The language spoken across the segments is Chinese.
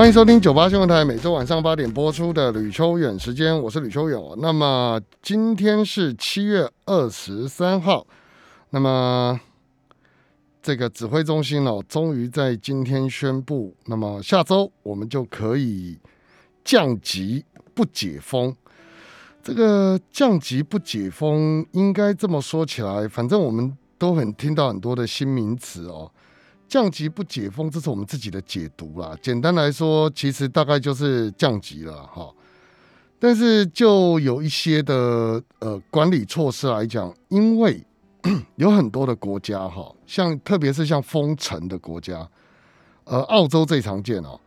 欢迎收听九八新闻台每周晚上八点播出的吕秋远时间，我是吕秋远。那么今天是七月二十三号，那么这个指挥中心哦，终于在今天宣布，那么下周我们就可以降级不解封。这个降级不解封，应该这么说起来，反正我们都很听到很多的新名词哦。降级不解封，这是我们自己的解读啦。简单来说，其实大概就是降级了哈。但是就有一些的呃管理措施来讲，因为 有很多的国家哈，像特别是像封城的国家，呃，澳洲最常见哦。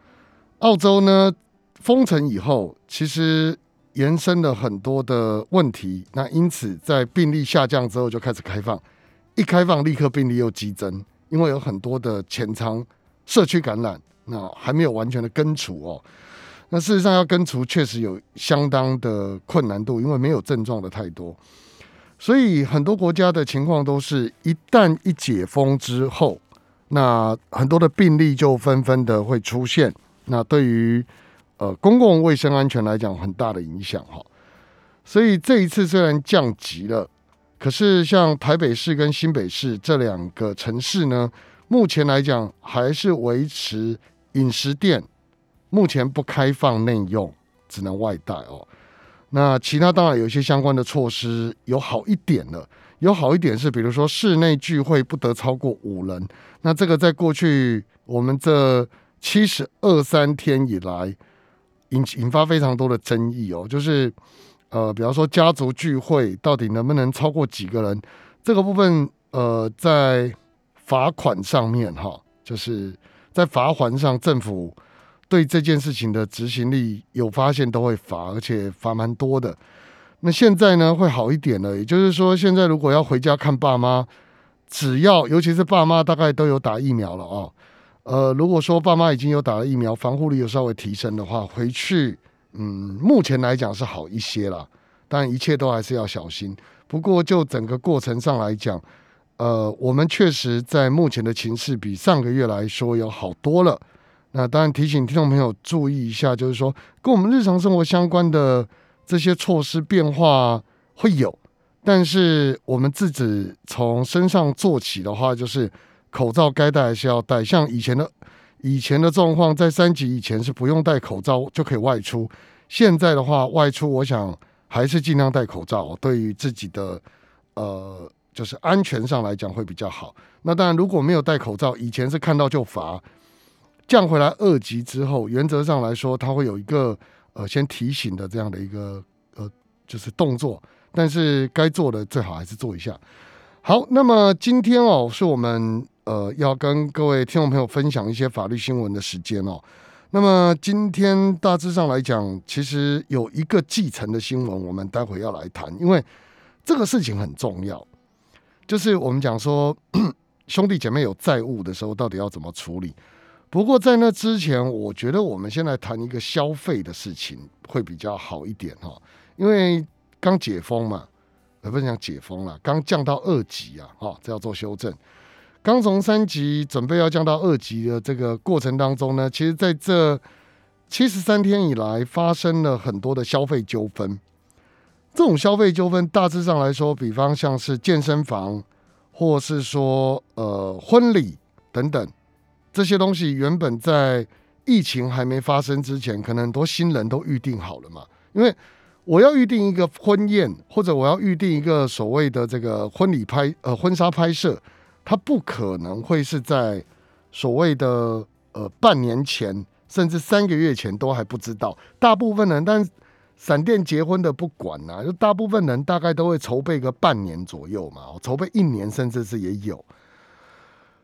澳洲呢封城以后，其实延伸了很多的问题。那因此在病例下降之后就开始开放，一开放立刻病例又激增。因为有很多的前仓社区感染，那还没有完全的根除哦。那事实上要根除，确实有相当的困难度，因为没有症状的太多。所以很多国家的情况都是一旦一解封之后，那很多的病例就纷纷的会出现。那对于呃公共卫生安全来讲，很大的影响哈。所以这一次虽然降级了。可是，像台北市跟新北市这两个城市呢，目前来讲还是维持饮食店目前不开放内用，只能外带哦。那其他当然有一些相关的措施有好一点了，有好一点是，比如说室内聚会不得超过五人。那这个在过去我们这七十二三天以来引引发非常多的争议哦，就是。呃，比方说家族聚会到底能不能超过几个人？这个部分，呃，在罚款上面哈，就是在罚环上，政府对这件事情的执行力有发现都会罚，而且罚蛮多的。那现在呢，会好一点了，也就是说，现在如果要回家看爸妈，只要尤其是爸妈大概都有打疫苗了哦。呃，如果说爸妈已经有打了疫苗，防护力有稍微提升的话，回去。嗯，目前来讲是好一些啦，但一切都还是要小心。不过就整个过程上来讲，呃，我们确实在目前的情势比上个月来说有好多了。那当然提醒听众朋友注意一下，就是说跟我们日常生活相关的这些措施变化会有，但是我们自己从身上做起的话，就是口罩该戴还是要戴，像以前的。以前的状况，在三级以前是不用戴口罩就可以外出，现在的话外出，我想还是尽量戴口罩，对于自己的呃就是安全上来讲会比较好。那当然，如果没有戴口罩，以前是看到就罚，降回来二级之后，原则上来说，它会有一个呃先提醒的这样的一个呃就是动作，但是该做的最好还是做一下。好，那么今天哦是我们。呃，要跟各位听众朋友分享一些法律新闻的时间哦。那么今天大致上来讲，其实有一个继承的新闻，我们待会要来谈，因为这个事情很重要。就是我们讲说兄弟姐妹有债务的时候，到底要怎么处理？不过在那之前，我觉得我们先来谈一个消费的事情会比较好一点哈。因为刚解封嘛，呃，不是讲解封了，刚降到二级啊，哈，这要做修正。刚从三级准备要降到二级的这个过程当中呢，其实在这七十三天以来，发生了很多的消费纠纷。这种消费纠纷大致上来说，比方像是健身房，或是说呃婚礼等等这些东西，原本在疫情还没发生之前，可能很多新人都预定好了嘛。因为我要预定一个婚宴，或者我要预定一个所谓的这个婚礼拍呃婚纱拍摄。他不可能会是在所谓的呃半年前，甚至三个月前都还不知道。大部分人，但闪电结婚的不管呐，就大部分人大概都会筹备个半年左右嘛，筹备一年甚至是也有。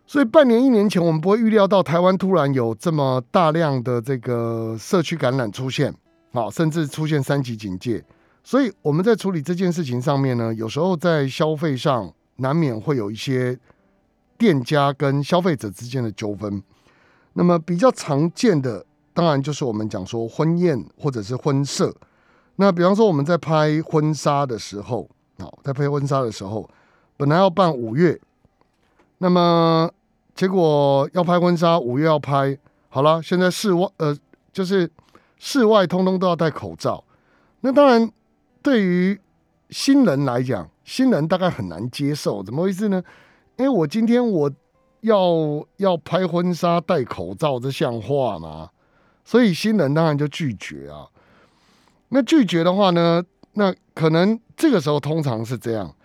所以半年一年前，我们不会预料到台湾突然有这么大量的这个社区感染出现，啊，甚至出现三级警戒。所以我们在处理这件事情上面呢，有时候在消费上难免会有一些店家跟消费者之间的纠纷。那么比较常见的，当然就是我们讲说婚宴或者是婚摄。那比方说我们在拍婚纱的时候，好，在拍婚纱的时候，本来要办五月，那么结果要拍婚纱，五月要拍好了，现在室外呃就是室外通通都要戴口罩。那当然对于新人来讲，新人大概很难接受，怎么回事呢？因为我今天我。要要拍婚纱戴口罩，这像话吗？所以新人当然就拒绝啊。那拒绝的话呢，那可能这个时候通常是这样，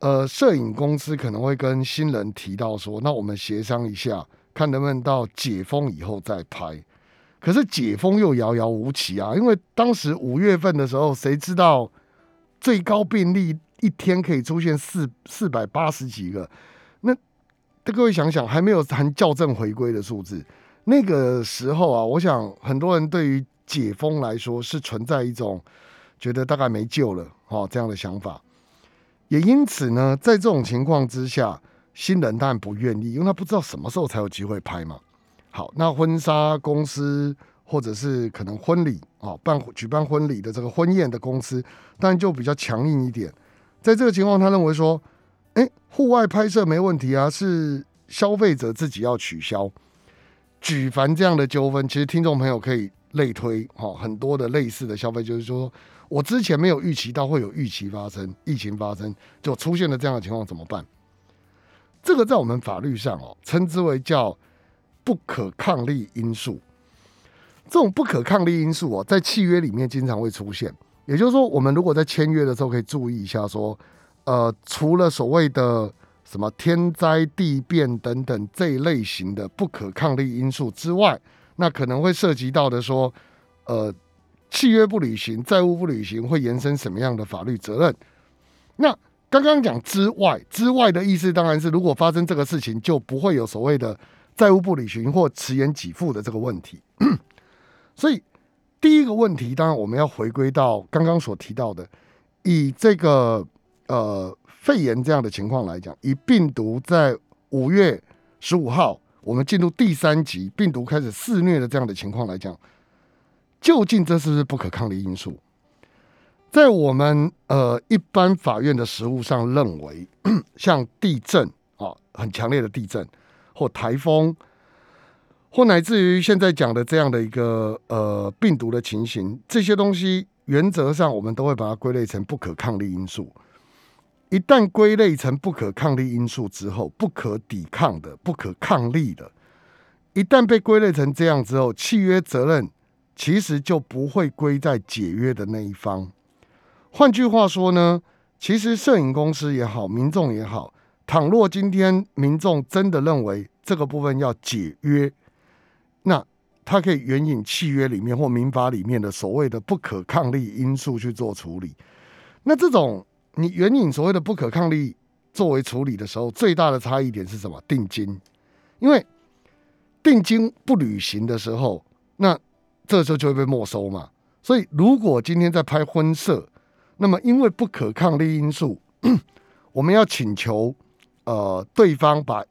呃，摄影公司可能会跟新人提到说，那我们协商一下，看能不能到解封以后再拍。可是解封又遥遥无期啊，因为当时五月份的时候，谁知道最高病例一天可以出现四四百八十几个？那各位想想，还没有谈校正回归的数字，那个时候啊，我想很多人对于解封来说是存在一种觉得大概没救了哦这样的想法。也因此呢，在这种情况之下，新人当然不愿意，因为他不知道什么时候才有机会拍嘛。好，那婚纱公司或者是可能婚礼啊办举办婚礼的这个婚宴的公司，当然就比较强硬一点。在这个情况，他认为说。哎，户外拍摄没问题啊，是消费者自己要取消。举凡这样的纠纷，其实听众朋友可以类推哈，很多的类似的消费，就是说我之前没有预期到会有预期发生，疫情发生就出现了这样的情况，怎么办？这个在我们法律上哦，称之为叫不可抗力因素。这种不可抗力因素哦，在契约里面经常会出现。也就是说，我们如果在签约的时候，可以注意一下说。呃，除了所谓的什么天灾地变等等这一类型的不可抗力因素之外，那可能会涉及到的说，呃，契约不履行、债务不履行会延伸什么样的法律责任？那刚刚讲之外，之外的意思当然是，如果发生这个事情，就不会有所谓的债务不履行或迟延给付的这个问题。所以第一个问题，当然我们要回归到刚刚所提到的，以这个。呃，肺炎这样的情况来讲，以病毒在五月十五号我们进入第三级，病毒开始肆虐的这样的情况来讲，究竟这是不是不可抗力因素？在我们呃一般法院的实务上认为，像地震啊，很强烈的地震，或台风，或乃至于现在讲的这样的一个呃病毒的情形，这些东西原则上我们都会把它归类成不可抗力因素。一旦归类成不可抗力因素之后，不可抵抗的、不可抗力的，一旦被归类成这样之后，契约责任其实就不会归在解约的那一方。换句话说呢，其实摄影公司也好，民众也好，倘若今天民众真的认为这个部分要解约，那他可以援引契约里面或民法里面的所谓的不可抗力因素去做处理。那这种。你援引所谓的不可抗力作为处理的时候，最大的差异点是什么？定金，因为定金不履行的时候，那这时候就会被没收嘛。所以，如果今天在拍婚摄，那么因为不可抗力因素，我们要请求呃对方把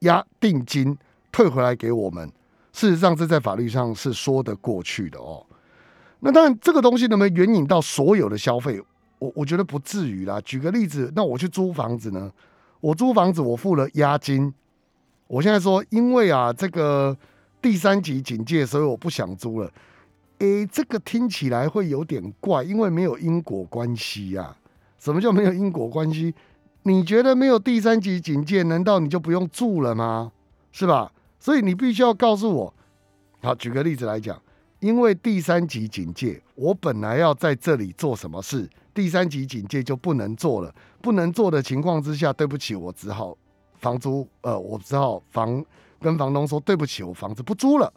押定金退回来给我们。事实上，这在法律上是说得过去的哦。那当然，这个东西能不能援引到所有的消费？我我觉得不至于啦。举个例子，那我去租房子呢？我租房子，我付了押金。我现在说，因为啊，这个第三级警戒，所以我不想租了。诶，这个听起来会有点怪，因为没有因果关系呀。什么叫没有因果关系？你觉得没有第三级警戒，难道你就不用住了吗？是吧？所以你必须要告诉我。好，举个例子来讲，因为第三级警戒，我本来要在这里做什么事？第三级警戒就不能做了，不能做的情况之下，对不起，我只好房租，呃，我只好房跟房东说对不起，我房子不租了。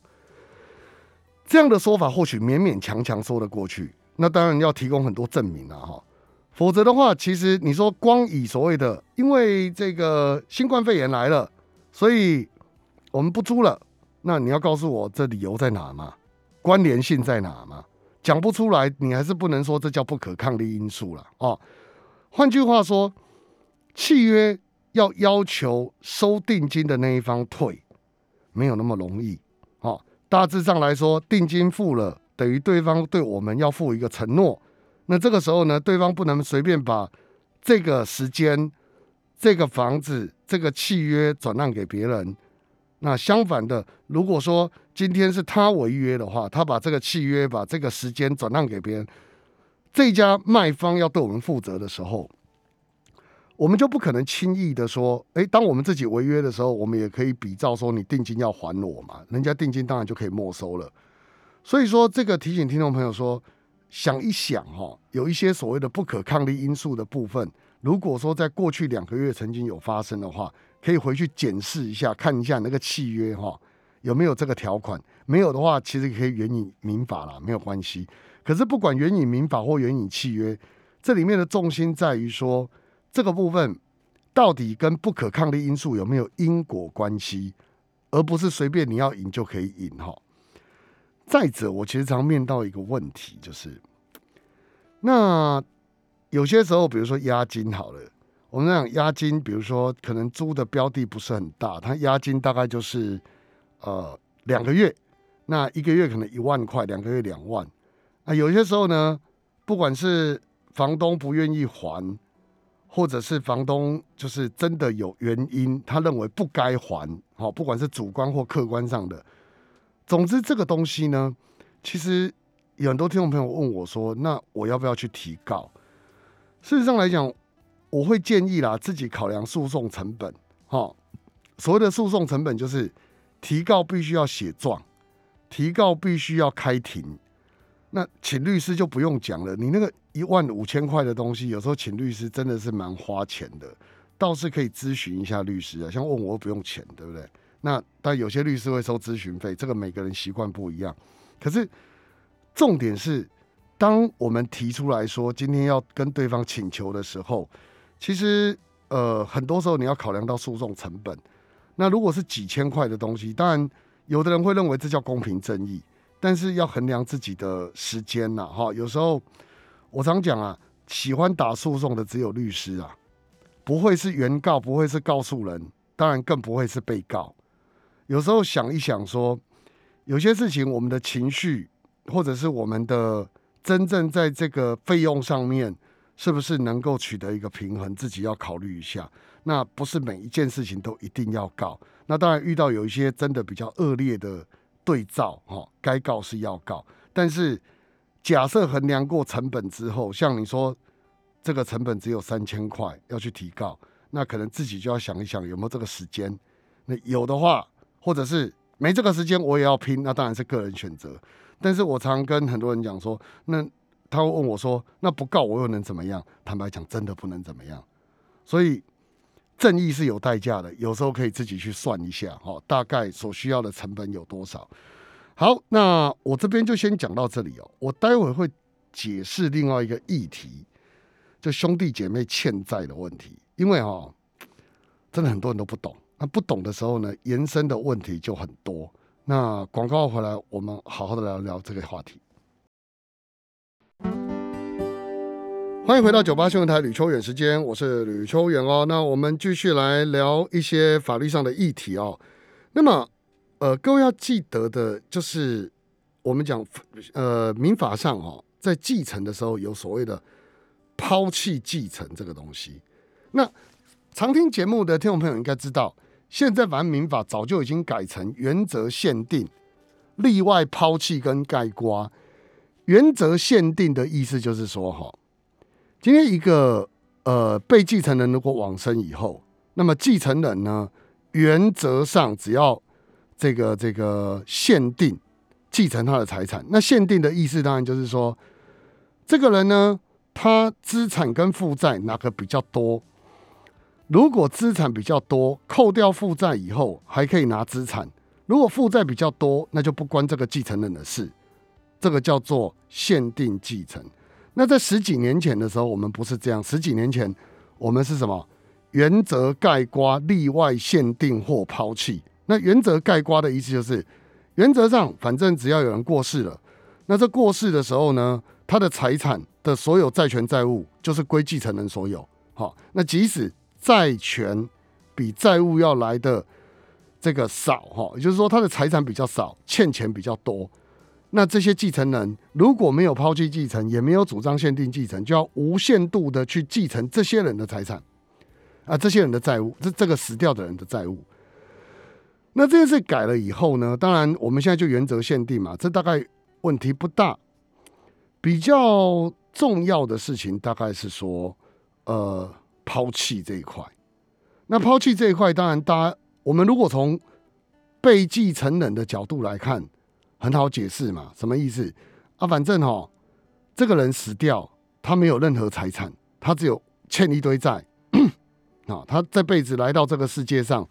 这样的说法或许勉勉强强说得过去，那当然要提供很多证明了哈，否则的话，其实你说光以所谓的因为这个新冠肺炎来了，所以我们不租了，那你要告诉我这理由在哪吗？关联性在哪吗？讲不出来，你还是不能说这叫不可抗力因素了哦。换句话说，契约要要求收定金的那一方退，没有那么容易。哦，大致上来说，定金付了，等于对方对我们要付一个承诺。那这个时候呢，对方不能随便把这个时间、这个房子、这个契约转让给别人。那相反的，如果说今天是他违约的话，他把这个契约、把这个时间转让给别人，这家卖方要对我们负责的时候，我们就不可能轻易的说，诶，当我们自己违约的时候，我们也可以比照说你定金要还我嘛，人家定金当然就可以没收了。所以说，这个提醒听众朋友说，想一想哈，有一些所谓的不可抗力因素的部分，如果说在过去两个月曾经有发生的话。可以回去检视一下，看一下那个契约哈有没有这个条款。没有的话，其实可以援引民法啦，没有关系。可是不管援引民法或援引契约，这里面的重心在于说这个部分到底跟不可抗力因素有没有因果关系，而不是随便你要赢就可以赢哈。再者，我其实常面到一个问题，就是那有些时候，比如说押金好了。我们讲押金，比如说可能租的标的不是很大，它押金大概就是呃两个月，那一个月可能一万块，两个月两万。啊，有些时候呢，不管是房东不愿意还，或者是房东就是真的有原因，他认为不该还，好，不管是主观或客观上的，总之这个东西呢，其实有很多听众朋友问我说，那我要不要去提告？事实上来讲。我会建议啦，自己考量诉讼成本。哈，所谓的诉讼成本就是提告必须要写状，提告必须要开庭。那请律师就不用讲了，你那个一万五千块的东西，有时候请律师真的是蛮花钱的。倒是可以咨询一下律师啊，像问我不用钱，对不对？那但有些律师会收咨询费，这个每个人习惯不一样。可是重点是，当我们提出来说今天要跟对方请求的时候。其实，呃，很多时候你要考量到诉讼成本。那如果是几千块的东西，当然有的人会认为这叫公平正义，但是要衡量自己的时间呐，哈。有时候我常讲啊，喜欢打诉讼的只有律师啊，不会是原告，不会是告诉人，当然更不会是被告。有时候想一想，说有些事情，我们的情绪，或者是我们的真正在这个费用上面。是不是能够取得一个平衡？自己要考虑一下。那不是每一件事情都一定要告。那当然遇到有一些真的比较恶劣的对照，哈，该告是要告。但是假设衡量过成本之后，像你说这个成本只有三千块要去提告，那可能自己就要想一想有没有这个时间。那有的话，或者是没这个时间我也要拼，那当然是个人选择。但是我常跟很多人讲说，那。他会问我说：“那不告我又能怎么样？”坦白讲，真的不能怎么样。所以正义是有代价的，有时候可以自己去算一下，哈，大概所需要的成本有多少。好，那我这边就先讲到这里哦。我待会会解释另外一个议题，就兄弟姐妹欠债的问题。因为哈，真的很多人都不懂。那不懂的时候呢，延伸的问题就很多。那广告回来，我们好好的聊聊这个话题。欢迎回到九八新闻台吕秋远时间，我是吕秋远哦。那我们继续来聊一些法律上的议题哦。那么，呃，各位要记得的就是，我们讲呃民法上哦，在继承的时候有所谓的抛弃继承这个东西。那常听节目的听众朋友应该知道，现在反正民法早就已经改成原则限定、例外抛弃跟盖瓜。原则限定的意思就是说哈。今天一个呃被继承人如果往生以后，那么继承人呢，原则上只要这个这个限定继承他的财产。那限定的意思当然就是说，这个人呢，他资产跟负债哪个比较多？如果资产比较多，扣掉负债以后还可以拿资产；如果负债比较多，那就不关这个继承人的事。这个叫做限定继承。那在十几年前的时候，我们不是这样。十几年前，我们是什么？原则盖瓜，例外限定或抛弃。那原则盖瓜的意思就是，原则上反正只要有人过世了，那这过世的时候呢，他的财产的所有债权债务就是归继承人所有。好，那即使债权比债务要来的这个少，哈，也就是说他的财产比较少，欠钱比较多，那这些继承人如果没有抛弃继承，也没有主张限定继承，就要无限度的去继承这些人的财产，啊，这些人的债务，这这个死掉的人的债务。那这件事改了以后呢？当然，我们现在就原则限定嘛，这大概问题不大。比较重要的事情大概是说，呃，抛弃这一块。那抛弃这一块，当然，大家我们如果从被继承人的角度来看，很好解释嘛，什么意思啊？反正哈，这个人死掉，他没有任何财产，他只有欠一堆债啊。他这辈子来到这个世界上，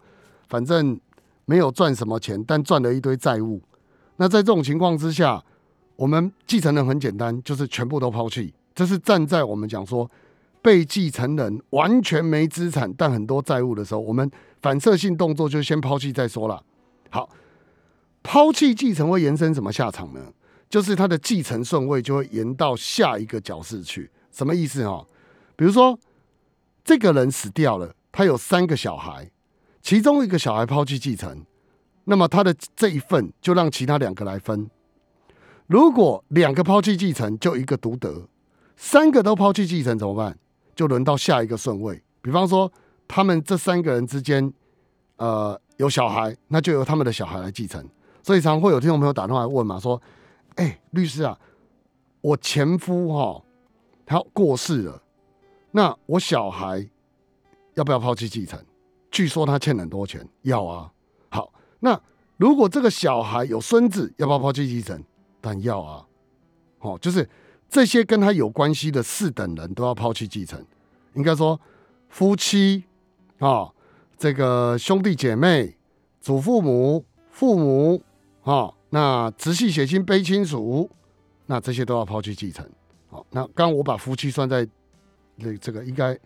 反正。没有赚什么钱，但赚了一堆债务。那在这种情况之下，我们继承人很简单，就是全部都抛弃。这是站在我们讲说被继承人完全没资产，但很多债务的时候，我们反射性动作就先抛弃再说了。好，抛弃继承会延伸什么下场呢？就是他的继承顺位就会延到下一个角色去。什么意思哈？比如说这个人死掉了，他有三个小孩。其中一个小孩抛弃继承，那么他的这一份就让其他两个来分。如果两个抛弃继承，就一个独得；三个都抛弃继承怎么办？就轮到下一个顺位。比方说，他们这三个人之间，呃，有小孩，那就由他们的小孩来继承。所以常会有听众朋友打电话来问嘛，说：“哎，律师啊，我前夫哈他过世了，那我小孩要不要抛弃继承？”据说他欠很多钱，要啊。好，那如果这个小孩有孙子，要不要抛弃继承？但要啊。哦，就是这些跟他有关系的四等人都要抛弃继承。应该说，夫妻啊，这个兄弟姐妹、祖父母、父母啊，那直系血亲、卑亲属，那这些都要抛弃继承。好，那刚我把夫妻算在这这个应该。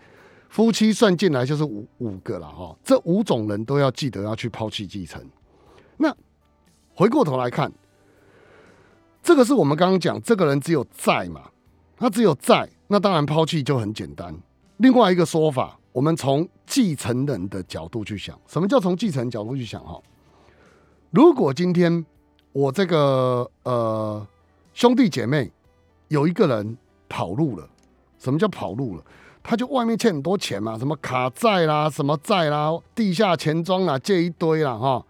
夫妻算进来就是五五个了哈，这五种人都要记得要去抛弃继承。那回过头来看，这个是我们刚刚讲，这个人只有债嘛，他只有债，那当然抛弃就很简单。另外一个说法，我们从继承人的角度去想，什么叫从继承角度去想哈？如果今天我这个呃兄弟姐妹有一个人跑路了，什么叫跑路了？他就外面欠很多钱嘛，什么卡债啦，什么债啦，地下钱庄啊，借一堆啦，哈。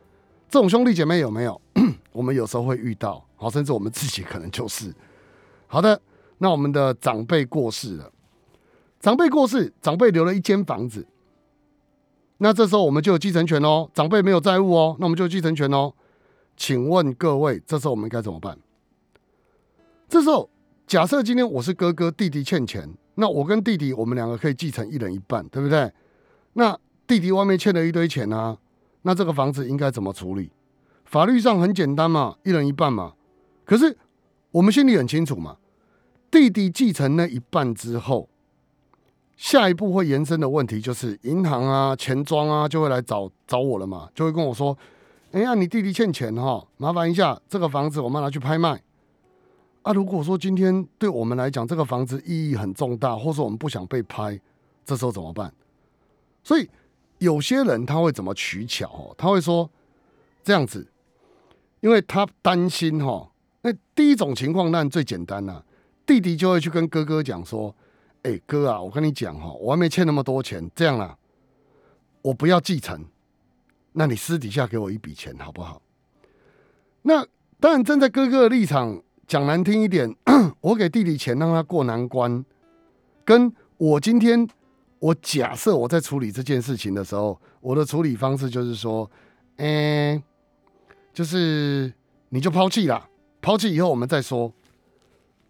这种兄弟姐妹有没有？我们有时候会遇到，好，甚至我们自己可能就是。好的，那我们的长辈过世了，长辈过世，长辈留了一间房子，那这时候我们就有继承权哦。长辈没有债务哦，那我们就有继承权哦。请问各位，这时候我们该怎么办？这时候假设今天我是哥哥，弟弟欠钱。那我跟弟弟，我们两个可以继承一人一半，对不对？那弟弟外面欠了一堆钱啊，那这个房子应该怎么处理？法律上很简单嘛，一人一半嘛。可是我们心里很清楚嘛，弟弟继承那一半之后，下一步会延伸的问题就是银行啊、钱庄啊就会来找找我了嘛，就会跟我说：“哎呀，你弟弟欠钱哈，麻烦一下，这个房子我们拿去拍卖。”啊，如果说今天对我们来讲这个房子意义很重大，或者我们不想被拍，这时候怎么办？所以有些人他会怎么取巧？哦，他会说这样子，因为他担心哈。那第一种情况那最简单了，弟弟就会去跟哥哥讲说：“哎，哥啊，我跟你讲哈，我还没欠那么多钱，这样啦，我不要继承，那你私底下给我一笔钱好不好？”那当然站在哥哥的立场。讲难听一点，我给弟弟钱让他过难关，跟我今天我假设我在处理这件事情的时候，我的处理方式就是说，嗯，就是你就抛弃啦，抛弃以后我们再说。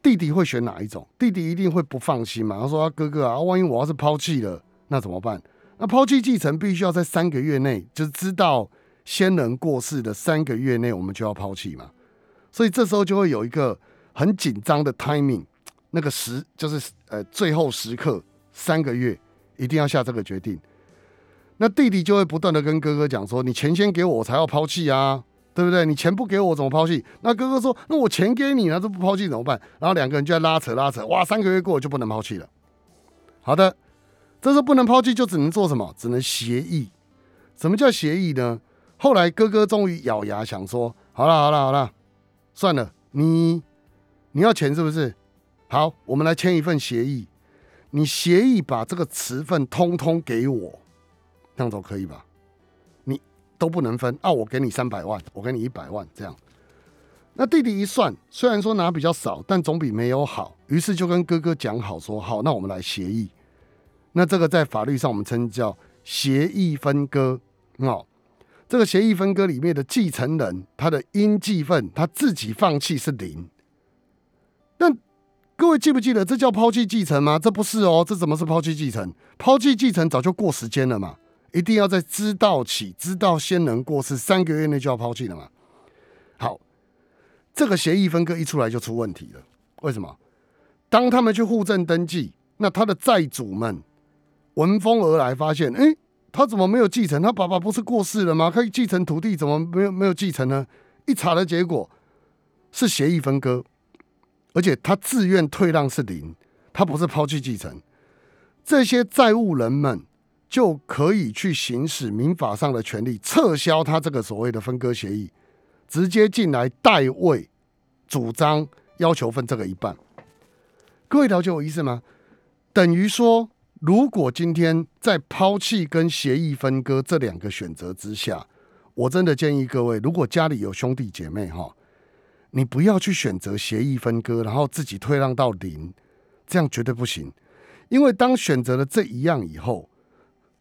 弟弟会选哪一种？弟弟一定会不放心嘛？他说：“哥哥啊，万一我要是抛弃了，那怎么办？那抛弃继承必须要在三个月内，就是知道先人过世的三个月内，我们就要抛弃嘛。”所以这时候就会有一个很紧张的 timing，那个时就是呃最后时刻三个月一定要下这个决定。那弟弟就会不断的跟哥哥讲说：“你钱先给我，我才要抛弃啊！对不对？你钱不给我怎么抛弃？那哥哥说，那我钱给你了，这不抛弃怎么办？然后两个人就在拉扯拉扯，哇，三个月过就不能抛弃了。好的，这时候不能抛弃，就只能做什么？只能协议。什么叫协议呢？后来哥哥终于咬牙想说，好了好了好了，算了，你你要钱是不是？好，我们来签一份协议。你协议把这个持份通通给我，这样总可以吧？都不能分啊！我给你三百万，我给你一百万，这样。那弟弟一算，虽然说拿比较少，但总比没有好。于是就跟哥哥讲好说，好，那我们来协议。那这个在法律上我们称叫协议分割。哦，这个协议分割里面的继承人，他的应继份他自己放弃是零。但各位记不记得这叫抛弃继承吗？这不是哦，这怎么是抛弃继承？抛弃继承早就过时间了嘛，一定要在知道起，知道先人过世三个月内就要抛弃了嘛。好，这个协议分割一出来就出问题了。为什么？当他们去户政登记，那他的债主们闻风而来，发现，哎，他怎么没有继承？他爸爸不是过世了吗？可以继承土地，怎么没有没有继承呢？一查的结果是协议分割。而且他自愿退让是零，他不是抛弃继承，这些债务人们就可以去行使民法上的权利，撤销他这个所谓的分割协议，直接进来代位主张要求分这个一半。各位了解我意思吗？等于说，如果今天在抛弃跟协议分割这两个选择之下，我真的建议各位，如果家里有兄弟姐妹哈。你不要去选择协议分割，然后自己退让到零，这样绝对不行。因为当选择了这一样以后，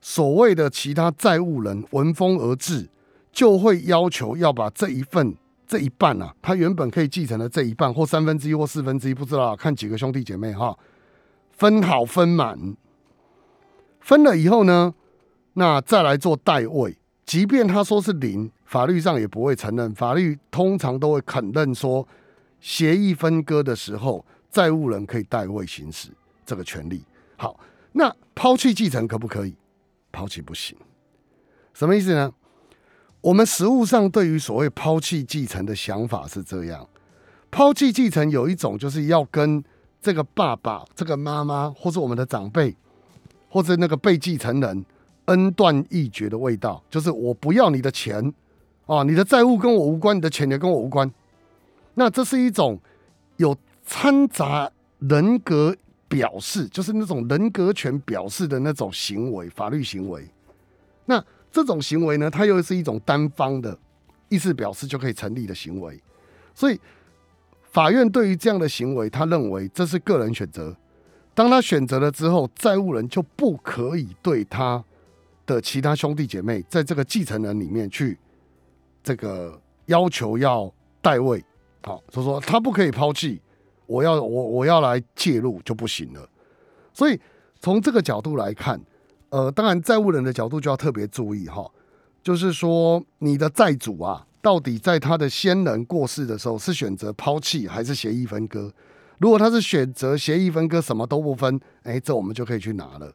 所谓的其他债务人闻风而至，就会要求要把这一份这一半啊，他原本可以继承的这一半或三分之一或四分之一，不知道看几个兄弟姐妹哈，分好分满。分了以后呢，那再来做代位，即便他说是零。法律上也不会承认，法律通常都会肯认说，协议分割的时候，债务人可以代位行使这个权利。好，那抛弃继承可不可以？抛弃不行。什么意思呢？我们实务上对于所谓抛弃继承的想法是这样：抛弃继承有一种就是要跟这个爸爸、这个妈妈，或者我们的长辈，或者那个被继承人恩断义绝的味道，就是我不要你的钱。哦，你的债务跟我无关，你的钱也跟我无关。那这是一种有掺杂人格表示，就是那种人格权表示的那种行为，法律行为。那这种行为呢，它又是一种单方的意思表示就可以成立的行为。所以法院对于这样的行为，他认为这是个人选择。当他选择了之后，债务人就不可以对他的其他兄弟姐妹在这个继承人里面去。这个要求要代位，好，就说他不可以抛弃，我要我我要来介入就不行了。所以从这个角度来看，呃，当然债务人的角度就要特别注意哈，就是说你的债主啊，到底在他的先人过世的时候是选择抛弃还是协议分割？如果他是选择协议分割，什么都不分，哎，这我们就可以去拿了。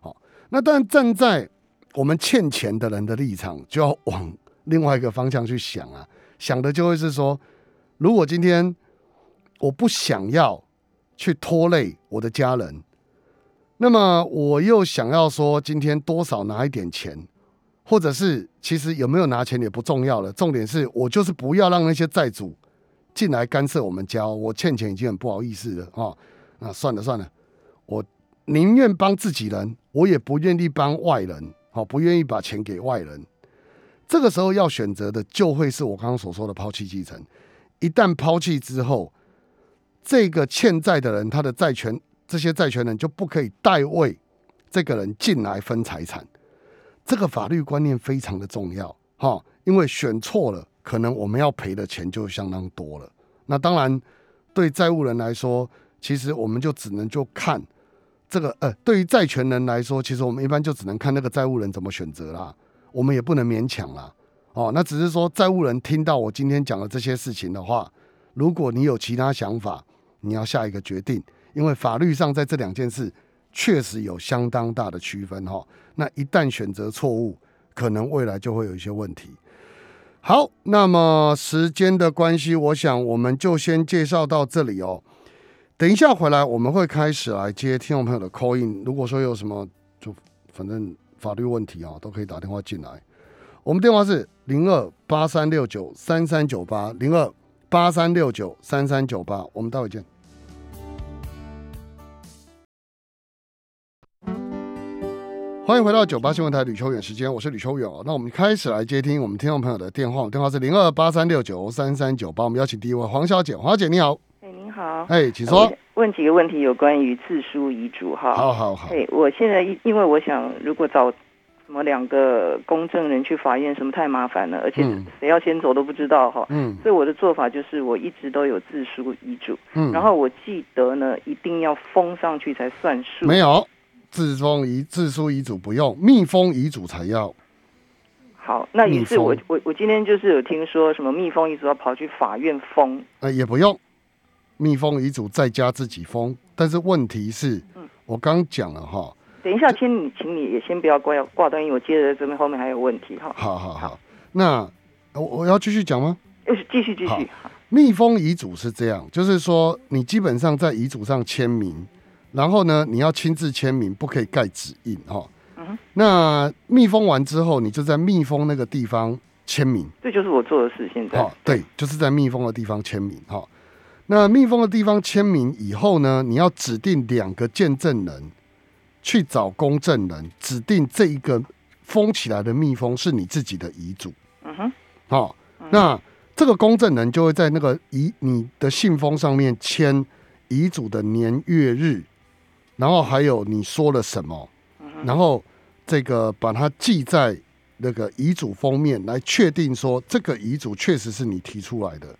好，那但站在我们欠钱的人的立场，就要往。另外一个方向去想啊，想的就会是说，如果今天我不想要去拖累我的家人，那么我又想要说今天多少拿一点钱，或者是其实有没有拿钱也不重要了，重点是我就是不要让那些债主进来干涉我们家，我欠钱已经很不好意思了啊，那算了算了，我宁愿帮自己人，我也不愿意帮外人，好，不愿意把钱给外人。这个时候要选择的就会是我刚刚所说的抛弃继承。一旦抛弃之后，这个欠债的人他的债权，这些债权人就不可以代位这个人进来分财产。这个法律观念非常的重要哈，因为选错了，可能我们要赔的钱就相当多了。那当然，对债务人来说，其实我们就只能就看这个呃，对于债权人来说，其实我们一般就只能看那个债务人怎么选择啦。我们也不能勉强啦，哦，那只是说债务人听到我今天讲的这些事情的话，如果你有其他想法，你要下一个决定，因为法律上在这两件事确实有相当大的区分哈。那一旦选择错误，可能未来就会有一些问题。好，那么时间的关系，我想我们就先介绍到这里哦。等一下回来，我们会开始来接听众朋友的 call in。如果说有什么，就反正法律问题啊，都可以打电话进来。我们电话是零二八三六九三三九八零二八三六九三三九八。我们待会见。欢迎回到九八新闻台吕秋远时间，我是吕秋远哦。那我们开始来接听我们听众朋友的电话，电话是零二八三六九三三九八。我们邀请第一位黄小姐，黄小姐你好，哎，您好，哎，请说。问几个问题有关于自书遗嘱哈。好好好。哎，我现在因因为我想，如果找什么两个公证人去法院，什么太麻烦了，而且谁要先走都不知道哈。嗯。所以我的做法就是，我一直都有自书遗嘱。嗯。然后我记得呢，一定要封上去才算数。没有。自封遗自书遗嘱不用，密封遗嘱才要。好，那也是我我我今天就是有听说什么密封遗嘱要跑去法院封，呃，也不用，密封遗嘱在家自己封。但是问题是，嗯，我刚讲了哈。等一下，请你请你也先不要挂挂断，因为我接着这边后面还有问题哈。好好好，那我我要继续讲吗？呃，继续继续。密封遗嘱是这样，就是说你基本上在遗嘱上签名。然后呢，你要亲自签名，不可以盖指印哈。嗯那密封完之后，你就在密封那个地方签名。这就是我做的事。现在，对，就是在密封的地方签名哈。那密封的地方签名以后呢，你要指定两个见证人去找公证人，指定这一个封起来的密封是你自己的遗嘱。嗯哼。好，那这个公证人就会在那个遗你的信封上面签遗嘱的年月日。然后还有你说了什么，然后这个把它记在那个遗嘱封面，来确定说这个遗嘱确实是你提出来的。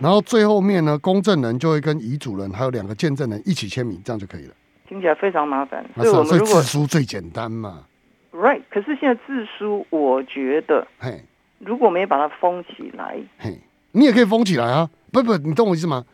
然后最后面呢，公证人就会跟遗嘱人还有两个见证人一起签名，这样就可以了。听起来非常麻烦，所以我们如果字书最简单嘛，right？可是现在字书，我觉得，嘿，如果没把它封起来，嘿，你也可以封起来啊。不不，你懂我意思吗？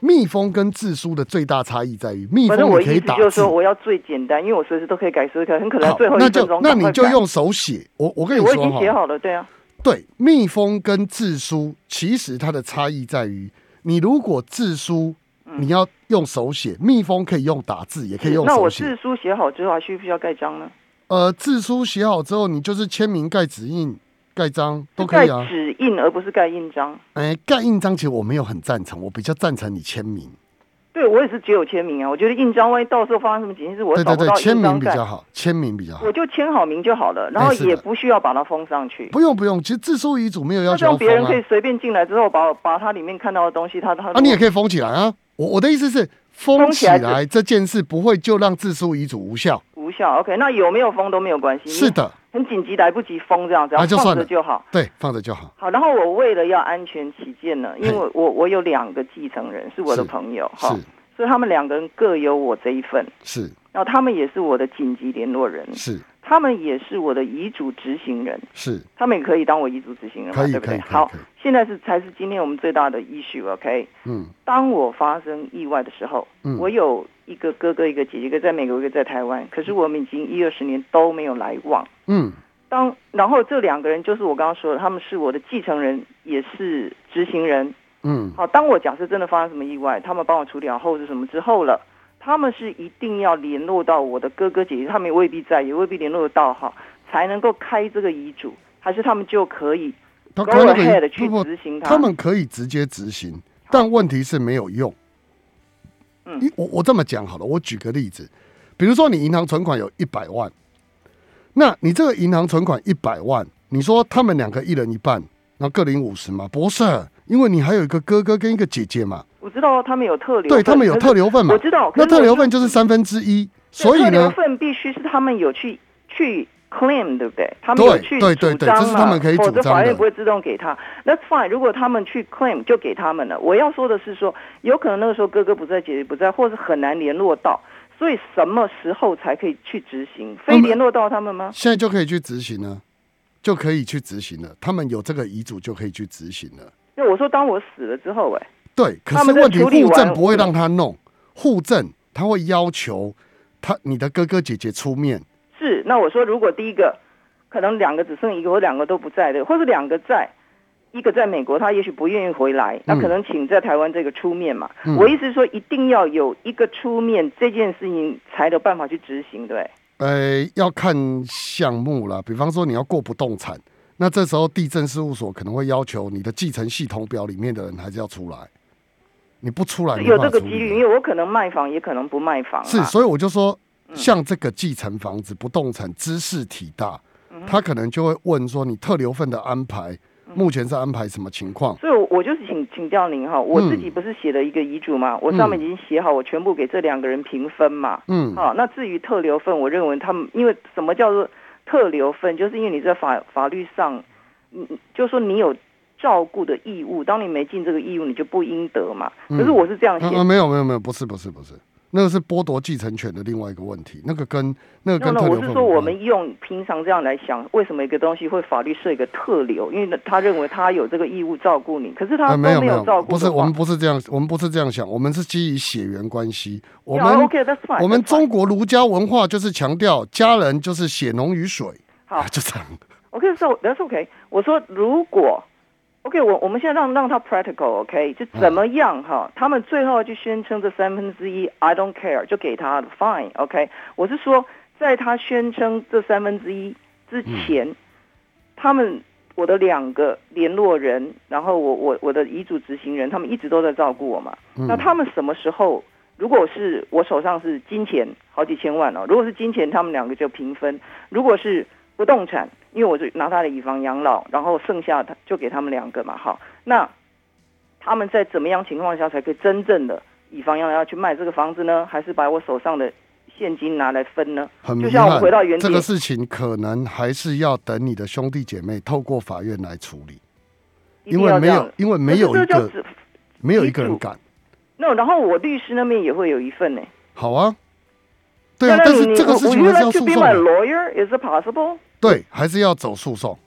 密封跟字书的最大差异在于，密封你可以打字。就是说，我要最简单，因为我随时都可以改，随时很可能最后一分钟那就用手写。我我跟你说我已经写好了，对啊。对，密封跟字书其实它的差异在于，你如果字书你要用手写，密封可以用打字，也可以用手写。那我字书写好之后，还需不需要盖章呢？呃，字书写好之后，你就是签名盖指印。盖章都可以啊，指印而不是盖印章。哎，盖印章其实我没有很赞成，我比较赞成你签名。对，我也是只有签名啊。我觉得印章万一到时候发生什么紧急事，我找不到签名比较好，签名比较好。我就签好名就好了，然后也不需要把它封上去。不用不用，其实自书遗嘱没有要求封啊。别人可以随便进来之后，把把它里面看到的东西，他他啊，你也可以封起来啊。我我的意思是，封起来这件事不会就让自书遗嘱无效。无效，OK？那有没有封都没有关系。是的。很紧急，来不及封这样子，就放着就好。对，放着就好。好，然后我为了要安全起见呢，因为我我有两个继承人是我的朋友，哈，所以他们两个人各有我这一份。是。然后他们也是我的紧急联络人。是。他们也是我的遗嘱执行人。是。他们也可以当我遗嘱执行人嘛，对不对？好，现在是才是今天我们最大的 issue，OK？嗯。当我发生意外的时候，嗯，我有。一个哥哥，一个姐姐，一个在美国，一个在台湾。可是我们已经一二十年都没有来往。嗯，当然后这两个人就是我刚刚说的，他们是我的继承人，也是执行人。嗯，好，当我假设真的发生什么意外，他们帮我处理好后事什么之后了，他们是一定要联络到我的哥哥姐姐，他们也未必在，也未必联络得到哈，才能够开这个遗嘱，还是他们就可以 go ahead 去执行它？他们可以直接执行，但问题是没有用。嗯我我这么讲好了，我举个例子，比如说你银行存款有一百万，那你这个银行存款一百万，你说他们两个一人一半，那各领五十吗？不是，因为你还有一个哥哥跟一个姐姐嘛。我知道他们有特留，对他们有特留份嘛。我知道，那特留份就是三分之一，所以呢，特留份必须是他们有去去。claim 对不对？他们有去主张嘛？否则法院不会自动给他。That's fine。如果他们去 claim，就给他们了。我要说的是说，有可能那个时候哥哥不在，姐姐不在，或是很难联络到，所以什么时候才可以去执行？非联络到他们吗？现在就可以去执行了，就可以去执行了。他们有这个遗嘱就可以去执行了。那我说，当我死了之后，哎，对，可是问题户政不会让他弄，户政他会要求他你的哥哥姐姐出面。是，那我说，如果第一个可能两个只剩一个，或两个都不在的，或者两个在，一个在美国，他也许不愿意回来，那可能请在台湾这个出面嘛。我意思是说，一定要有一个出面，这件事情才有办法去执行，对。呃，要看项目了。比方说，你要过不动产，那这时候地震事务所可能会要求你的继承系统表里面的人还是要出来。你不出来，有这个几率，因为我可能卖房，也可能不卖房。是，所以我就说，像这个继承房子、不动产，知识体大，他可能就会问说，你特留份的安排。目前是安排什么情况？所以，我就是请请教您哈，我自己不是写了一个遗嘱嘛，我上面已经写好，我全部给这两个人平分嘛。嗯，好，那至于特留份，我认为他们因为什么叫做特留份，就是因为你在法法律上，嗯，就说你有照顾的义务，当你没尽这个义务，你就不应得嘛。可是我是这样想，没有没有没有，不是不是不是。那个是剥夺继承权的另外一个问题，那个跟那个跟特留我是说，我们用平常这样来想，为什么一个东西会法律设一个特留？因为他认为他有这个义务照顾你，可是他没有没有照顾。不是我们不是这样，我们不是这样想，我们是基于血缘关系。我们我们中国儒家文化就是强调家人就是血浓于水。好，就这样。OK，so that's OK。我说如果。OK，我我们现在让让他 practical，OK，就怎么样哈？他们最后就宣称这三分之一，I don't care，就给他 fine，OK。我是说，在他宣称这三分之一之前，他们我的两个联络人，然后我我我的遗嘱执行人，他们一直都在照顾我嘛。那他们什么时候？如果是我手上是金钱好几千万哦，如果是金钱，他们两个就平分；如果是不动产。因为我就拿他的以房养老，然后剩下他就给他们两个嘛，好，那他们在怎么样情况下才可以真正的以房养老要去卖这个房子呢？还是把我手上的现金拿来分呢？很就像我回到原点，这个事情可能还是要等你的兄弟姐妹透过法院来处理，因为没有，因为没有一个没有一个人敢。那然后我律师那边也会有一份呢。好啊，对啊，但是这个事情还是要诉讼。对，还是要走诉讼。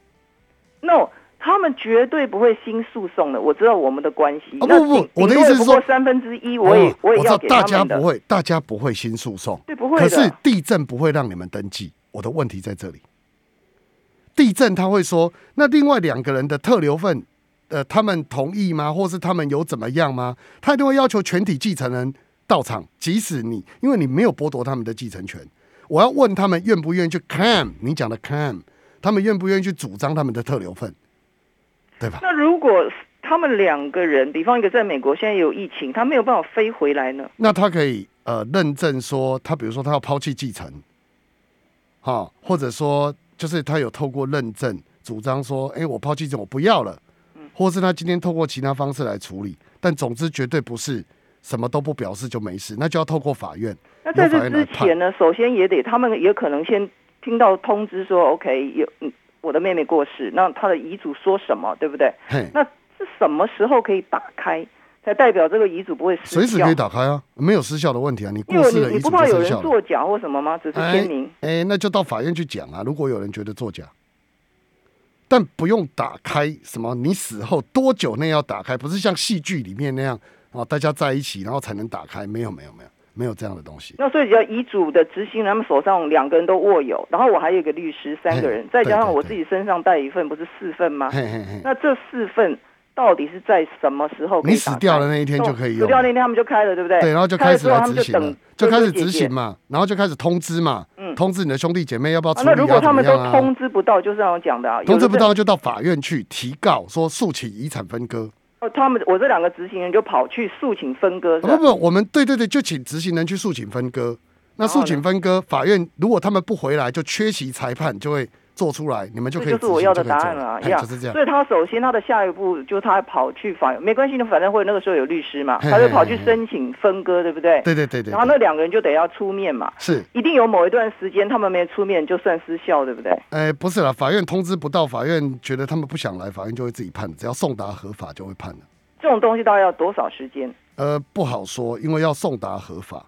No，他们绝对不会新诉讼的。我知道我们的关系。不不不，我的意思是说三分之一，我也我也要给大家不会，大家不会新诉讼。对，不会可是地震不会让你们登记。我的问题在这里。地震他会说，那另外两个人的特留份，呃，他们同意吗？或是他们有怎么样吗？他一定会要求全体继承人到场，即使你因为你没有剥夺他们的继承权。我要问他们愿不愿意去 claim 你讲的 claim，他们愿不愿意去主张他们的特留份，对吧？那如果他们两个人，比方一个在美国，现在有疫情，他没有办法飞回来呢？那他可以呃认证说，他比如说他要抛弃继承，哈，或者说就是他有透过认证主张说，哎，我抛弃这我不要了，嗯，或是他今天透过其他方式来处理，但总之绝对不是。什么都不表示就没事，那就要透过法院。那在这之前呢，首先也得他们也可能先听到通知说，OK，有我的妹妹过世，那她的遗嘱说什么，对不对？那是什么时候可以打开，才代表这个遗嘱不会失效？随时可以打开啊，没有失效的问题啊。你过世了，你不怕有人作假或什么吗？只是签名。哎，那就到法院去讲啊。如果有人觉得作假，但不用打开什么，你死后多久内要打开？不是像戏剧里面那样。哦，大家在一起，然后才能打开。没有，没有，没有，没有这样的东西。那所以要遗嘱的执行人，他们手上两个人都握有，然后我还有一个律师，三个人，再加上我自己身上带一份，不是四份吗？那这四份到底是在什么时候？你死掉的那一天就可以用。死掉那天他们就开了，对不对？对，然后就开始来执行了，就开始执行嘛，然后就开始通知嘛，通知你的兄弟姐妹要不要处理那如果他们都通知不到，就是像我讲的啊，通知不到就到法院去提告，说诉请遗产分割。他们我这两个执行人就跑去诉请分割，不不，我们对对对，就请执行人去诉请分割。那诉请分割，法院如果他们不回来，就缺席裁判，就会。做出来，你们就可以。就是我要的答案啊，就是这样。所以他首先他的下一步就是他跑去法院，没关系的，反正会那个时候有律师嘛，他就跑去申请分割，对不对？对对对对。然后那两个人就得要出面嘛，是，一定有某一段时间他们没出面就算失效，对不对？哎，不是了，法院通知不到，法院觉得他们不想来，法院就会自己判，只要送达合法就会判了。这种东西大概要多少时间？呃，不好说，因为要送达合法，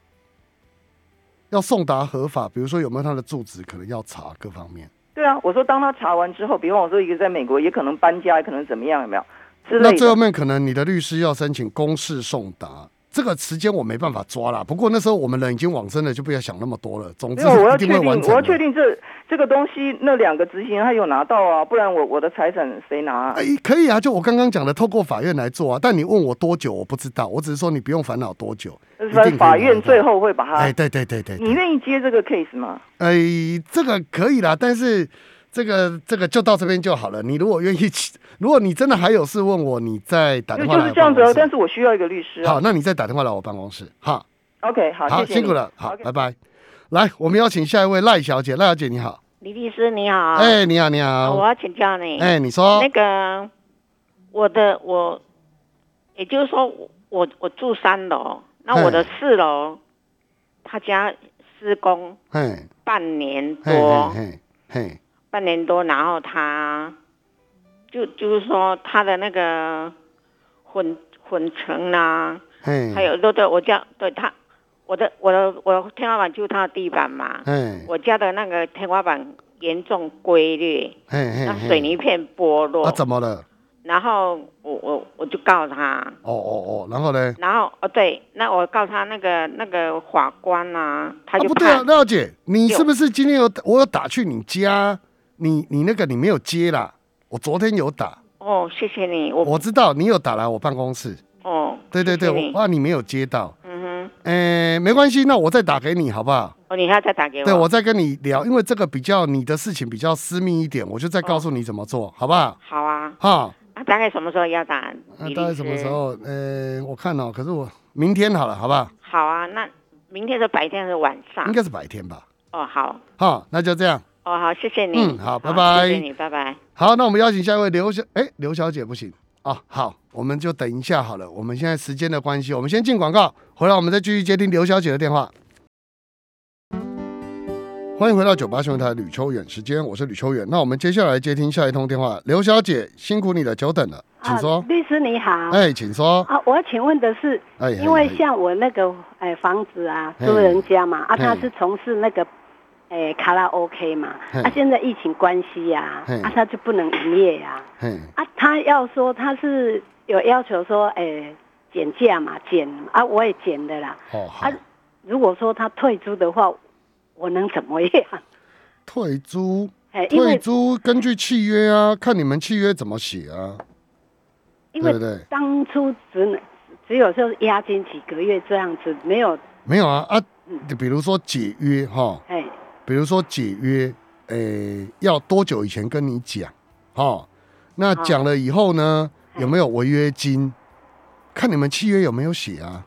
要送达合法，比如说有没有他的住址，可能要查各方面。对啊，我说当他查完之后，比方我说一个在美国，也可能搬家，也可能怎么样，有没有？那最后面可能你的律师要申请公示送达，这个时间我没办法抓了。不过那时候我们人已经往生了，就不要想那么多了。总之，我要确定，我要确定这这个东西，那两个执行他有拿到啊，不然我我的财产谁拿？哎，可以啊，就我刚刚讲的，透过法院来做啊。但你问我多久，我不知道，我只是说你不用烦恼多久。法院最后会把它。哎，对对对对。你愿意接这个 case 吗？哎，这个可以啦，但是。这个这个就到这边就好了。你如果愿意，如果你真的还有事问我，你再打电话来。就是这样子，但是我需要一个律师。好，那你再打电话来我办公室。好，OK，好，好，辛苦了，好，拜拜。来，我们邀请下一位赖小姐，赖小姐你好，李律师你好，哎，你好你好，我要请教你，哎，你说。那个我的我，也就是说我我住三楼，那我的四楼他家施工，嘿，半年多，嘿，嘿。半年多，然后他就就是说他的那个混混成啦，还有对对，我家对他，我的我的我的天花板就是他的地板嘛，我家的那个天花板严重龟裂，那水泥片剥落，他怎么了？然后我我我就告他，哦哦哦，然后呢？然后哦对，那我告他那个那个法官啊，他就不对啊，廖姐，你是不是今天有我有打去你家？你你那个你没有接啦，我昨天有打哦，谢谢你，我我知道你有打来我办公室哦，对对对，我怕你没有接到，嗯哼，哎，没关系，那我再打给你好不好？哦，你还要再打给我？对，我再跟你聊，因为这个比较你的事情比较私密一点，我就再告诉你怎么做好不好？好啊，哈，大概什么时候要打？大概什么时候？呃，我看哦，可是我明天好了，好不好？好啊，那明天是白天还是晚上？应该是白天吧？哦，好，好，那就这样。哦，好，谢谢你。嗯，好，拜拜。谢谢你，拜拜。好，那我们邀请下一位刘小，哎，刘小姐不行啊。好，我们就等一下好了。我们现在时间的关系，我们先进广告，回来我们再继续接听刘小姐的电话。欢迎回到九八新闻台吕秋远时间，我是吕秋远。那我们接下来接听下一通电话，刘小姐辛苦你了，久等了，请说。律师你好。哎，请说。啊，我要请问的是，哎，因为像我那个哎房子啊，租人家嘛，啊，他是从事那个。哎，卡拉 OK 嘛，啊，现在疫情关系呀，啊，他就不能营业呀，啊，他要说他是有要求说，哎，减价嘛，减啊，我也减的啦，哦，啊，如果说他退租的话，我能怎么样？退租，哎，退租根据契约啊，看你们契约怎么写啊，对不对？当初只能只有就是押金几个月这样子，没有没有啊啊，就比如说解约哈，哎。比如说解约，诶，要多久以前跟你讲？哈，那讲了以后呢，有没有违约金？看你们契约有没有写啊？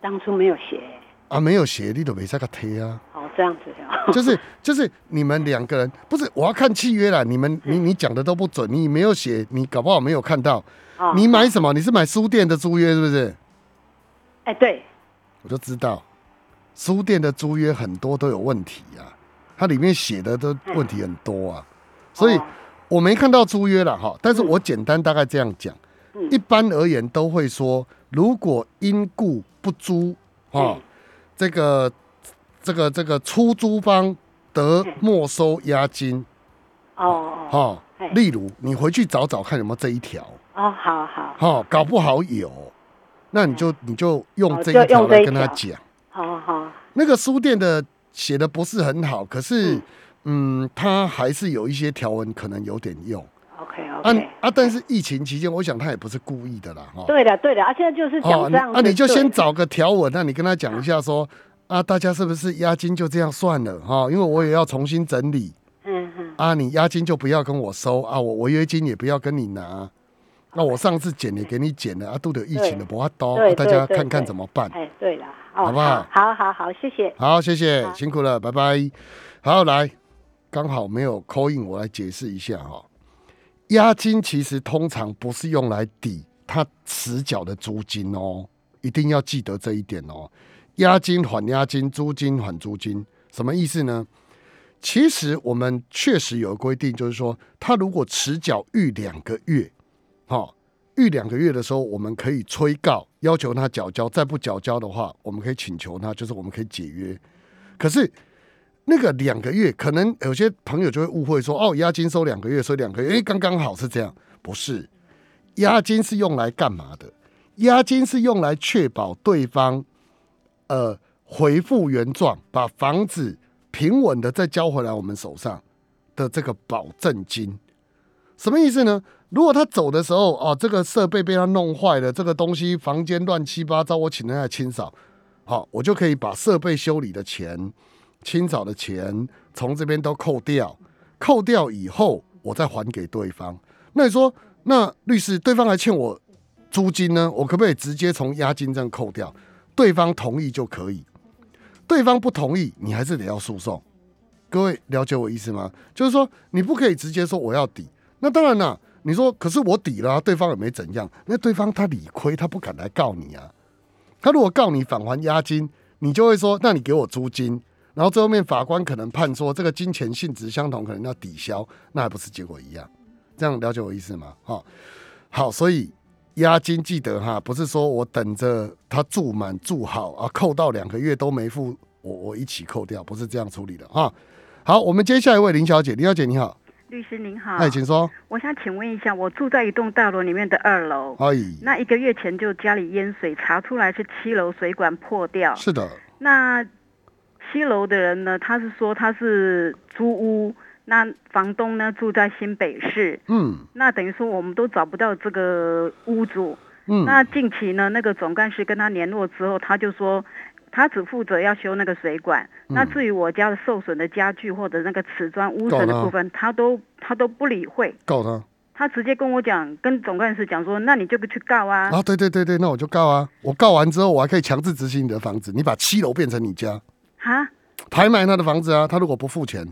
当初没有写啊，没有写，你都没这个贴啊。哦，这样子的。就是就是你们两个人，不是我要看契约了。你们你你讲的都不准，你没有写，你搞不好没有看到。你买什么？你是买书店的租约是不是？哎，对。我就知道。书店的租约很多都有问题啊，它里面写的都问题很多啊，所以我没看到租约了哈。但是我简单大概这样讲，一般而言都会说，如果因故不租啊，这个这个这个出租方得没收押金哦哦，例如你回去找找看有没有这一条哦，好好。好，搞不好有，那你就你就用这一条。来跟他讲。好好，那个书店的写的不是很好，可是，嗯，他还是有一些条文可能有点用。OK OK 啊啊！但是疫情期间，我想他也不是故意的啦，哈。对的对的，啊，现在就是讲这样。啊，你就先找个条文，那你跟他讲一下，说啊，大家是不是押金就这样算了哈？因为我也要重新整理。嗯哼。啊，你押金就不要跟我收啊，我违约金也不要跟你拿。那我上次减也给你减了啊，都得疫情的不怕多，大家看看怎么办？哎，对了。好不好？好好好，谢谢。好，谢谢，辛苦了，拜拜。好，来，刚好没有扣印，我来解释一下哈。押金其实通常不是用来抵他迟缴的租金哦，一定要记得这一点哦。押金还押金，租金还租金，什么意思呢？其实我们确实有规定，就是说他如果迟缴逾两个月，哈。逾两个月的时候，我们可以催告，要求他缴交；再不缴交的话，我们可以请求他，就是我们可以解约。可是那个两个月，可能有些朋友就会误会说：“哦，押金收两个月，收两个月，哎，刚刚好是这样。”不是，押金是用来干嘛的？押金是用来确保对方呃回复原状，把房子平稳的再交回来我们手上的这个保证金。什么意思呢？如果他走的时候啊，这个设备被他弄坏了，这个东西房间乱七八糟，我请人来清扫，好，我就可以把设备修理的钱、清扫的钱从这边都扣掉，扣掉以后我再还给对方。那你说，那律师对方还欠我租金呢，我可不可以直接从押金这样扣掉？对方同意就可以，对方不同意，你还是得要诉讼。各位了解我意思吗？就是说你不可以直接说我要抵。那当然啦，你说可是我抵了，对方也没怎样。那对方他理亏，他不敢来告你啊。他如果告你返还押金，你就会说，那你给我租金。然后最后面法官可能判说这个金钱性质相同，可能要抵消，那还不是结果一样？这样了解我意思吗？哈，好，所以押金记得哈，不是说我等着他住满住好啊，扣到两个月都没付，我我一起扣掉，不是这样处理的哈。好，我们接下一位林小姐，林小姐你好。律师您好，哎，请说。我想请问一下，我住在一栋大楼里面的二楼，哎，那一个月前就家里淹水，查出来是七楼水管破掉。是的。那七楼的人呢？他是说他是租屋，那房东呢住在新北市。嗯。那等于说我们都找不到这个屋主。嗯。那近期呢，那个总干事跟他联络之后，他就说。他只负责要修那个水管，那至于我家的受损的家具或者那个瓷砖污损的部分，他都他都不理会。告他，他直接跟我讲，跟总干事讲说，那你就不去告啊。啊，对对对对，那我就告啊。我告完之后，我还可以强制执行你的房子，你把七楼变成你家。哈？拍卖他的房子啊？他如果不付钱？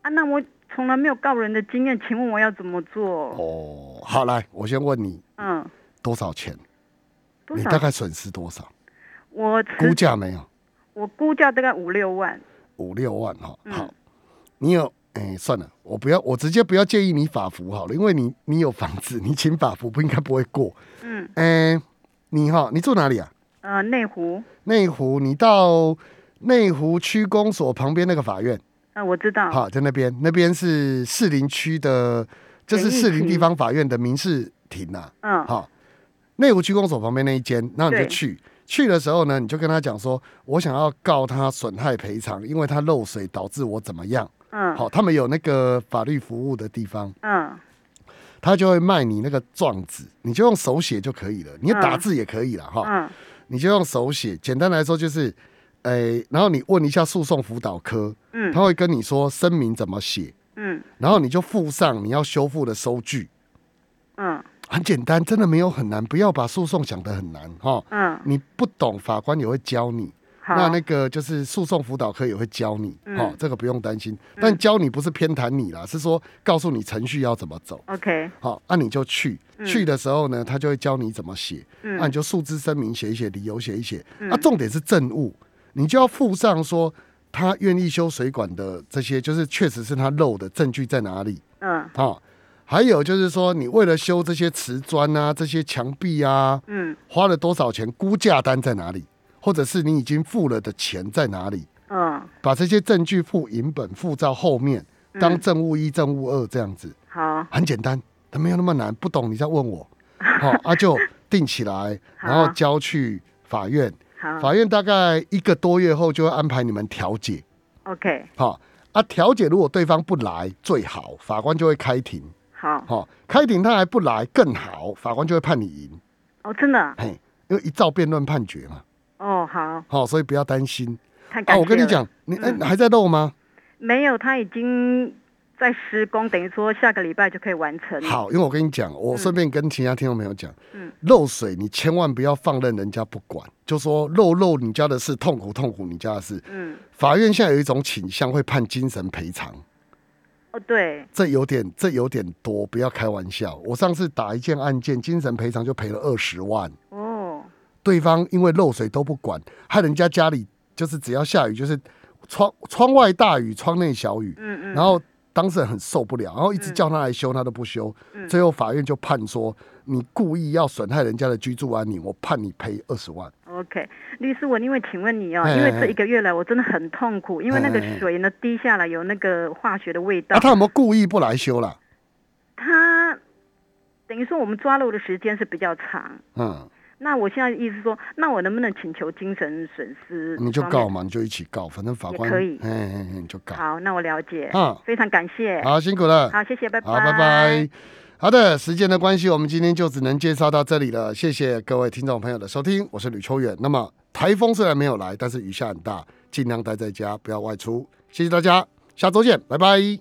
啊，那我从来没有告人的经验，请问我要怎么做？哦，好，来，我先问你，嗯，多少钱？你大概损失多少？我估价没有，我估价大概五六万，五六万哈。好，你有哎，算了，我不要，我直接不要建议你法服好了，因为你你有房子，你请法服不应该不会过。嗯，哎，你哈，你住哪里啊？呃，内湖。内湖，你到内湖区公所旁边那个法院。啊，我知道。好，在那边，那边是士林区的，就是士林地方法院的民事庭呐。嗯。好，内湖区公所旁边那一间，然后你就去。去的时候呢，你就跟他讲说，我想要告他损害赔偿，因为他漏水导致我怎么样？嗯，好，他们有那个法律服务的地方，嗯，他就会卖你那个状纸，你就用手写就可以了，你打字也可以了哈，嗯，你就用手写，简单来说就是，诶，然后你问一下诉讼辅导科，嗯，他会跟你说声明怎么写，嗯，然后你就附上你要修复的收据，嗯。很简单，真的没有很难，不要把诉讼想得很难哈。嗯，你不懂，法官也会教你。那那个就是诉讼辅导科也会教你。哦，这个不用担心。但教你不是偏袒你啦，是说告诉你程序要怎么走。OK。好，那你就去。去的时候呢，他就会教你怎么写。嗯。那你就诉之声明写一写，理由写一写。嗯。那重点是证物，你就要附上说他愿意修水管的这些，就是确实是他漏的证据在哪里。嗯。好。还有就是说，你为了修这些瓷砖啊、这些墙壁啊，嗯，花了多少钱？估价单在哪里？或者是你已经付了的钱在哪里？嗯，把这些证据附银本附在后面，当证物一、证物二这样子。好，很简单，它没有那么难。不懂你再问我。好，啊，就定起来，然后交去法院。好，法院大概一个多月后就会安排你们调解。OK。好，啊，调解如果对方不来，最好法官就会开庭。好，好，开庭他还不来更好，法官就会判你赢。哦，真的？嘿，因为一照辩论判决嘛。哦，好，好，所以不要担心。啊，我跟你讲，你哎还在漏吗？没有，他已经在施工，等于说下个礼拜就可以完成。好，因为我跟你讲，我顺便跟其他听众朋友讲，嗯，漏水你千万不要放任人家不管，就说漏漏你家的事，痛苦痛苦你家的事。嗯，法院现在有一种倾向会判精神赔偿。哦，对，这有点，这有点多，不要开玩笑。我上次打一件案件，精神赔偿就赔了二十万。哦，对方因为漏水都不管，害人家家里就是只要下雨就是窗窗外大雨，窗内小雨。嗯嗯，然后。当事人很受不了，然后一直叫他来修，他都不修。最后法院就判说，你故意要损害人家的居住安宁，我判你赔二十万。OK，律师，我因为请问你哦，因为这一个月来我真的很痛苦，因为那个水呢滴下来有那个化学的味道。他有没有故意不来修了？他等于说我们抓漏的时间是比较长。嗯。那我现在意思说，那我能不能请求精神损失？你就告嘛，你就一起告，反正法官可以，嗯嗯嗯，就告。好，那我了解。嗯，非常感谢。好，辛苦了。好，谢谢，拜拜。好，拜拜。好的，时间的关系，我们今天就只能介绍到这里了。谢谢各位听众朋友的收听，我是吕秋远。那么台风虽然没有来，但是雨下很大，尽量待在家，不要外出。谢谢大家，下周见，拜拜。